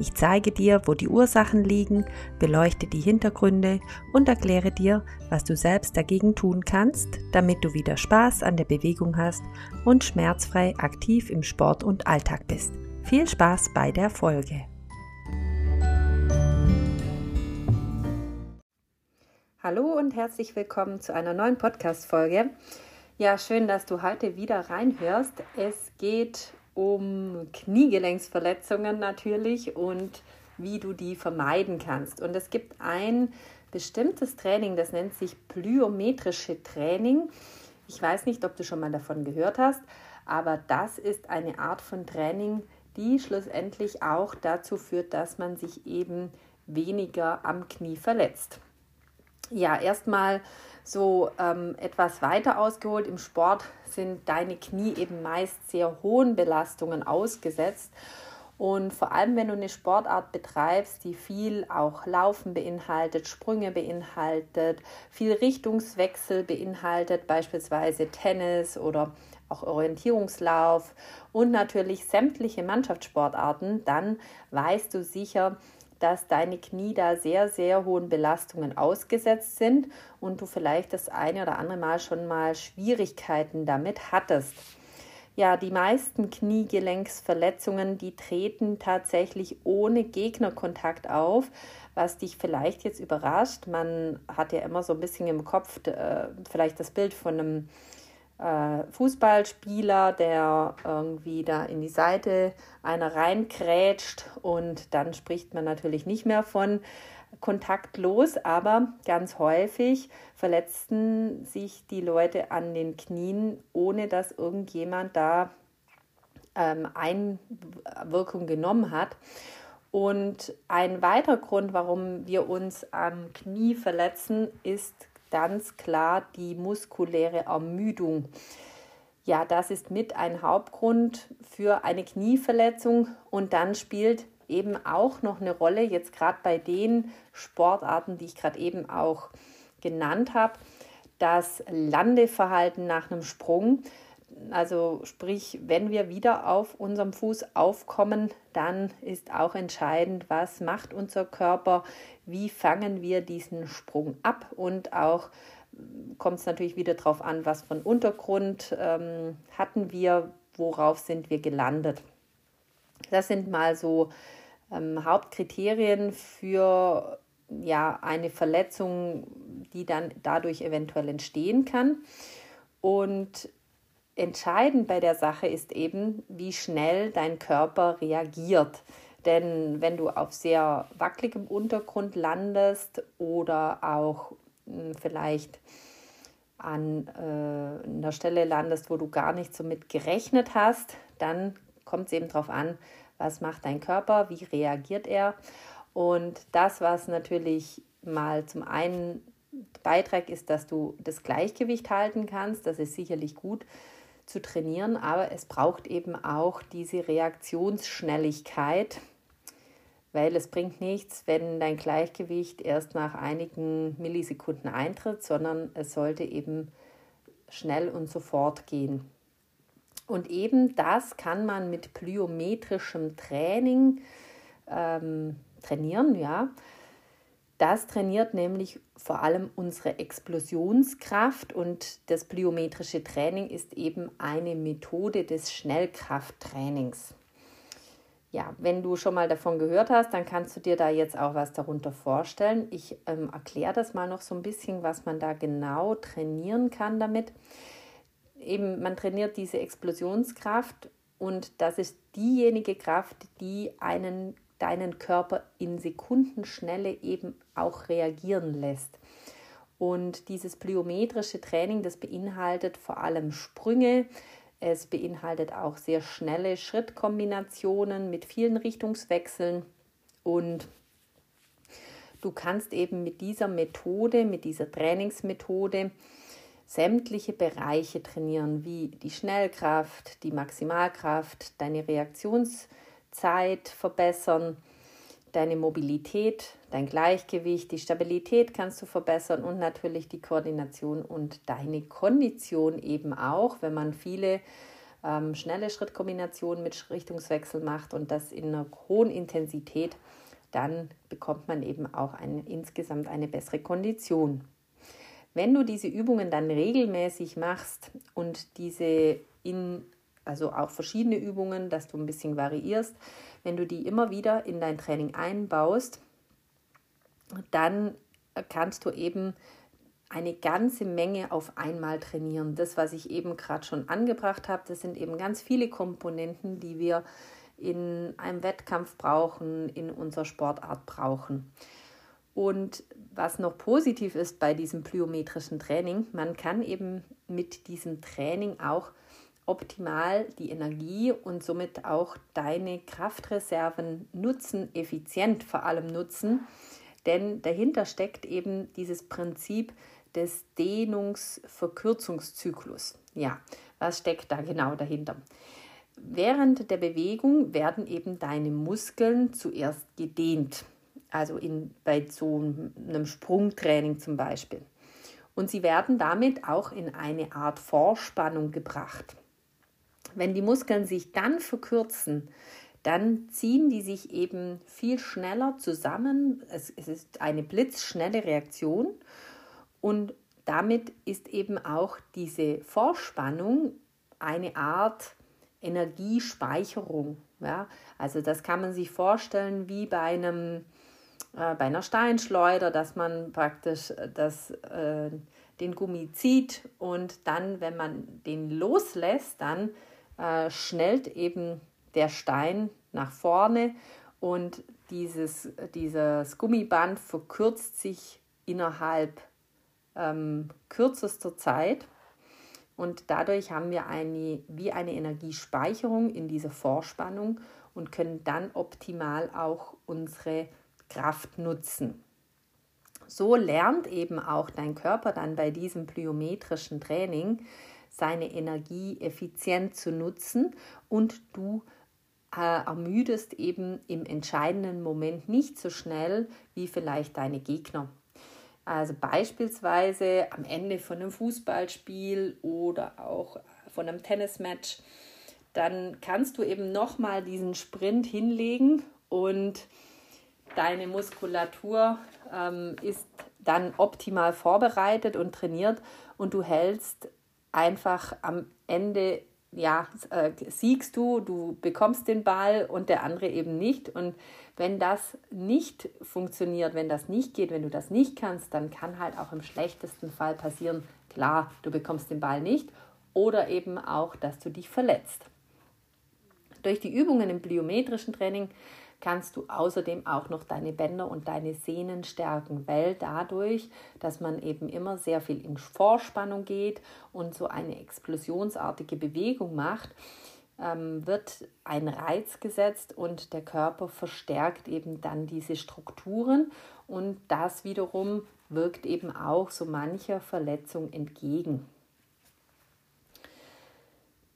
ich zeige dir, wo die Ursachen liegen, beleuchte die Hintergründe und erkläre dir, was du selbst dagegen tun kannst, damit du wieder Spaß an der Bewegung hast und schmerzfrei aktiv im Sport und Alltag bist. Viel Spaß bei der Folge. Hallo und herzlich willkommen zu einer neuen Podcast-Folge. Ja, schön, dass du heute wieder reinhörst. Es geht um Kniegelenksverletzungen natürlich und wie du die vermeiden kannst. Und es gibt ein bestimmtes Training, das nennt sich plyometrische Training. Ich weiß nicht, ob du schon mal davon gehört hast, aber das ist eine Art von Training, die schlussendlich auch dazu führt, dass man sich eben weniger am Knie verletzt. Ja, erstmal so ähm, etwas weiter ausgeholt. Im Sport sind deine Knie eben meist sehr hohen Belastungen ausgesetzt. Und vor allem, wenn du eine Sportart betreibst, die viel auch Laufen beinhaltet, Sprünge beinhaltet, viel Richtungswechsel beinhaltet, beispielsweise Tennis oder auch Orientierungslauf und natürlich sämtliche Mannschaftssportarten, dann weißt du sicher, dass deine Knie da sehr, sehr hohen Belastungen ausgesetzt sind und du vielleicht das eine oder andere Mal schon mal Schwierigkeiten damit hattest. Ja, die meisten Kniegelenksverletzungen, die treten tatsächlich ohne Gegnerkontakt auf, was dich vielleicht jetzt überrascht. Man hat ja immer so ein bisschen im Kopf äh, vielleicht das Bild von einem Fußballspieler, der irgendwie da in die Seite einer reinkrätscht und dann spricht man natürlich nicht mehr von kontaktlos, aber ganz häufig verletzten sich die Leute an den Knien, ohne dass irgendjemand da ähm, Einwirkung genommen hat. Und ein weiterer Grund, warum wir uns am Knie verletzen, ist ganz klar die muskuläre Ermüdung. Ja, das ist mit ein Hauptgrund für eine Knieverletzung und dann spielt eben auch noch eine Rolle, jetzt gerade bei den Sportarten, die ich gerade eben auch genannt habe, das Landeverhalten nach einem Sprung. Also sprich, wenn wir wieder auf unserem Fuß aufkommen, dann ist auch entscheidend, was macht unser Körper, wie fangen wir diesen Sprung ab und auch kommt es natürlich wieder darauf an, was von Untergrund ähm, hatten wir, worauf sind wir gelandet. Das sind mal so ähm, Hauptkriterien für ja, eine Verletzung, die dann dadurch eventuell entstehen kann. Und entscheidend bei der Sache ist eben, wie schnell dein Körper reagiert. Denn wenn du auf sehr wackeligem Untergrund landest oder auch hm, vielleicht an äh, einer Stelle landest, wo du gar nicht so mit gerechnet hast, dann kommt es eben darauf an, was macht dein Körper, wie reagiert er. Und das, was natürlich mal zum einen Beitrag ist, dass du das Gleichgewicht halten kannst, das ist sicherlich gut zu trainieren, aber es braucht eben auch diese Reaktionsschnelligkeit, weil es bringt nichts, wenn dein Gleichgewicht erst nach einigen Millisekunden eintritt, sondern es sollte eben schnell und sofort gehen. Und eben das kann man mit plyometrischem Training ähm, trainieren, ja. Das trainiert nämlich vor allem unsere Explosionskraft und das plyometrische Training ist eben eine Methode des Schnellkrafttrainings. Ja, wenn du schon mal davon gehört hast, dann kannst du dir da jetzt auch was darunter vorstellen. Ich ähm, erkläre das mal noch so ein bisschen, was man da genau trainieren kann damit. Eben, man trainiert diese Explosionskraft und das ist diejenige Kraft, die einen deinen Körper in Sekundenschnelle eben auch reagieren lässt. Und dieses plyometrische Training, das beinhaltet vor allem Sprünge, es beinhaltet auch sehr schnelle Schrittkombinationen mit vielen Richtungswechseln und du kannst eben mit dieser Methode, mit dieser Trainingsmethode sämtliche Bereiche trainieren, wie die Schnellkraft, die Maximalkraft, deine Reaktionszeit verbessern, deine Mobilität, dein Gleichgewicht, die Stabilität kannst du verbessern und natürlich die Koordination und deine Kondition eben auch, wenn man viele ähm, schnelle Schrittkombinationen mit Richtungswechsel macht und das in einer hohen Intensität, dann bekommt man eben auch eine, insgesamt eine bessere Kondition. Wenn du diese Übungen dann regelmäßig machst und diese in, also auch verschiedene Übungen, dass du ein bisschen variierst, wenn du die immer wieder in dein Training einbaust, dann kannst du eben eine ganze Menge auf einmal trainieren. Das, was ich eben gerade schon angebracht habe, das sind eben ganz viele Komponenten, die wir in einem Wettkampf brauchen, in unserer Sportart brauchen. Und was noch positiv ist bei diesem plyometrischen Training, man kann eben mit diesem Training auch optimal die Energie und somit auch deine Kraftreserven nutzen, effizient vor allem nutzen. Denn dahinter steckt eben dieses Prinzip des Dehnungsverkürzungszyklus. Ja, was steckt da genau dahinter? Während der Bewegung werden eben deine Muskeln zuerst gedehnt, also in, bei so einem Sprungtraining zum Beispiel. Und sie werden damit auch in eine Art Vorspannung gebracht. Wenn die Muskeln sich dann verkürzen, dann ziehen die sich eben viel schneller zusammen. Es, es ist eine blitzschnelle Reaktion und damit ist eben auch diese Vorspannung eine Art Energiespeicherung. Ja? Also das kann man sich vorstellen wie bei einem äh, bei einer Steinschleuder, dass man praktisch äh, das, äh, den Gummi zieht und dann, wenn man den loslässt, dann äh, schnellt eben der Stein nach vorne und dieses, dieses Gummiband verkürzt sich innerhalb ähm, kürzester Zeit. Und dadurch haben wir eine, wie eine Energiespeicherung in dieser Vorspannung und können dann optimal auch unsere Kraft nutzen. So lernt eben auch dein Körper dann bei diesem plyometrischen Training seine Energie effizient zu nutzen und du äh, ermüdest eben im entscheidenden Moment nicht so schnell wie vielleicht deine Gegner. Also beispielsweise am Ende von einem Fußballspiel oder auch von einem Tennismatch, dann kannst du eben nochmal diesen Sprint hinlegen und deine Muskulatur ähm, ist dann optimal vorbereitet und trainiert und du hältst einfach am Ende ja, äh, siegst du, du bekommst den Ball und der andere eben nicht. Und wenn das nicht funktioniert, wenn das nicht geht, wenn du das nicht kannst, dann kann halt auch im schlechtesten Fall passieren, klar, du bekommst den Ball nicht oder eben auch, dass du dich verletzt. Durch die Übungen im plyometrischen Training kannst du außerdem auch noch deine Bänder und deine Sehnen stärken, weil dadurch, dass man eben immer sehr viel in Vorspannung geht und so eine explosionsartige Bewegung macht, ähm, wird ein Reiz gesetzt und der Körper verstärkt eben dann diese Strukturen und das wiederum wirkt eben auch so mancher Verletzung entgegen.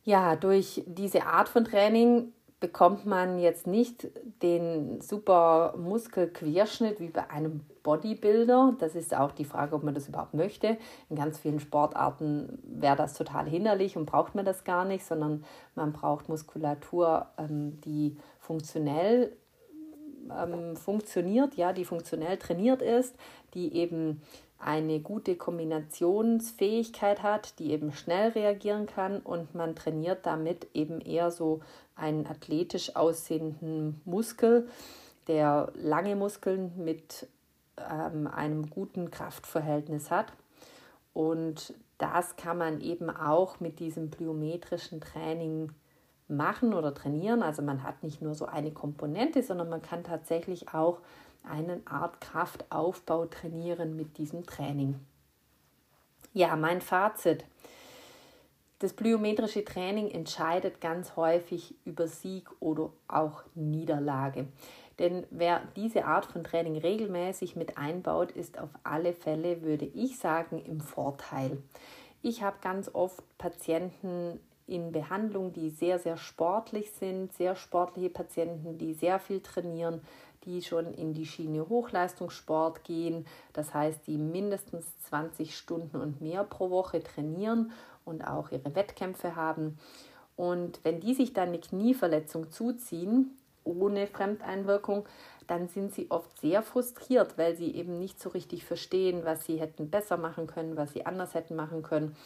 Ja, durch diese Art von Training bekommt man jetzt nicht den super Muskelquerschnitt wie bei einem Bodybuilder. Das ist auch die Frage, ob man das überhaupt möchte. In ganz vielen Sportarten wäre das total hinderlich und braucht man das gar nicht, sondern man braucht Muskulatur, ähm, die funktionell ähm, funktioniert, ja, die funktionell trainiert ist, die eben eine gute Kombinationsfähigkeit hat, die eben schnell reagieren kann und man trainiert damit eben eher so einen athletisch aussehenden Muskel, der lange Muskeln mit ähm, einem guten Kraftverhältnis hat. Und das kann man eben auch mit diesem plyometrischen Training machen oder trainieren. Also man hat nicht nur so eine Komponente, sondern man kann tatsächlich auch eine Art Kraftaufbau trainieren mit diesem Training. Ja, mein Fazit. Das plyometrische Training entscheidet ganz häufig über Sieg oder auch Niederlage. Denn wer diese Art von Training regelmäßig mit einbaut, ist auf alle Fälle, würde ich sagen, im Vorteil. Ich habe ganz oft Patienten in Behandlung, die sehr, sehr sportlich sind, sehr sportliche Patienten, die sehr viel trainieren, die schon in die Schiene Hochleistungssport gehen, das heißt, die mindestens 20 Stunden und mehr pro Woche trainieren und auch ihre Wettkämpfe haben. Und wenn die sich dann eine Knieverletzung zuziehen, ohne Fremdeinwirkung, dann sind sie oft sehr frustriert, weil sie eben nicht so richtig verstehen, was sie hätten besser machen können, was sie anders hätten machen können.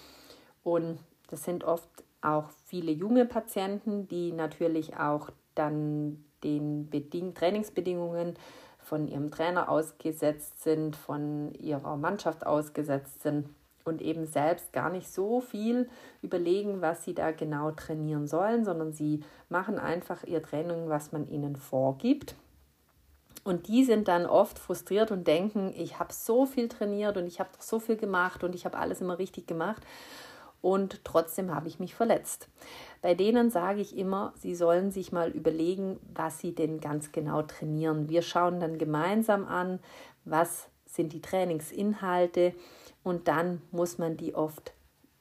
Und das sind oft auch viele junge Patienten, die natürlich auch dann den Beding Trainingsbedingungen von ihrem Trainer ausgesetzt sind, von ihrer Mannschaft ausgesetzt sind und eben selbst gar nicht so viel überlegen, was sie da genau trainieren sollen, sondern sie machen einfach ihr Training, was man ihnen vorgibt. Und die sind dann oft frustriert und denken, ich habe so viel trainiert und ich habe doch so viel gemacht und ich habe alles immer richtig gemacht und trotzdem habe ich mich verletzt. Bei denen sage ich immer, sie sollen sich mal überlegen, was sie denn ganz genau trainieren. Wir schauen dann gemeinsam an, was sind die Trainingsinhalte und dann muss man die oft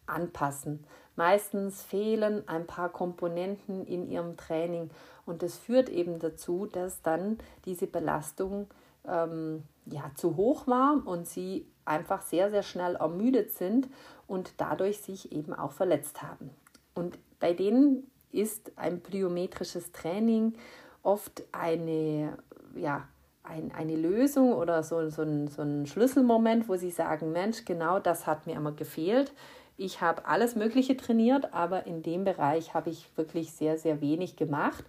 anpassen. Meistens fehlen ein paar Komponenten in ihrem Training und das führt eben dazu, dass dann diese Belastung ähm, ja, zu hoch war und sie einfach sehr, sehr schnell ermüdet sind und dadurch sich eben auch verletzt haben. Und bei denen ist ein plyometrisches Training oft eine, ja, ein, eine Lösung oder so, so, ein, so ein Schlüsselmoment, wo sie sagen, Mensch, genau das hat mir immer gefehlt. Ich habe alles Mögliche trainiert, aber in dem Bereich habe ich wirklich sehr, sehr wenig gemacht.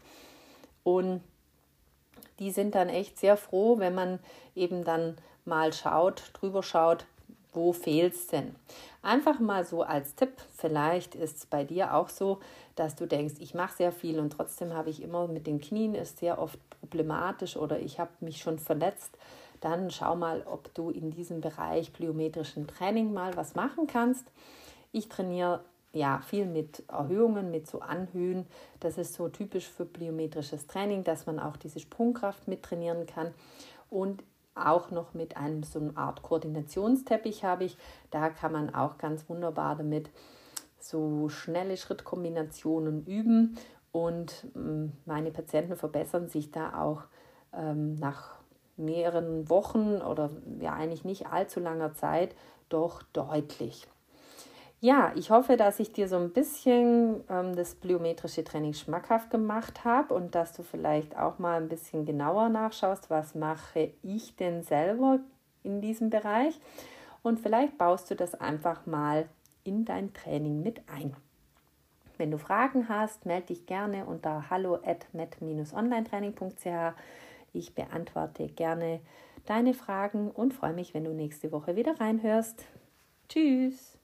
Und die sind dann echt sehr froh, wenn man eben dann mal schaut, drüber schaut, wo fehlt es denn? Einfach mal so als Tipp, vielleicht ist es bei dir auch so, dass du denkst, ich mache sehr viel und trotzdem habe ich immer mit den Knien ist sehr oft problematisch oder ich habe mich schon verletzt. Dann schau mal, ob du in diesem Bereich plyometrischen Training mal was machen kannst. Ich trainiere ja viel mit Erhöhungen, mit so Anhöhen. Das ist so typisch für plyometrisches Training, dass man auch diese Sprungkraft mit trainieren kann. Und auch noch mit einem so einer Art Koordinationsteppich habe ich. Da kann man auch ganz wunderbar damit so schnelle Schrittkombinationen üben und ähm, meine Patienten verbessern sich da auch ähm, nach mehreren Wochen oder ja eigentlich nicht allzu langer Zeit doch deutlich. Ja, ich hoffe, dass ich dir so ein bisschen ähm, das plyometrische Training schmackhaft gemacht habe und dass du vielleicht auch mal ein bisschen genauer nachschaust, was mache ich denn selber in diesem Bereich. Und vielleicht baust du das einfach mal in dein Training mit ein. Wenn du Fragen hast, melde dich gerne unter hallo at met-online-training.ch. Ich beantworte gerne deine Fragen und freue mich, wenn du nächste Woche wieder reinhörst. Tschüss!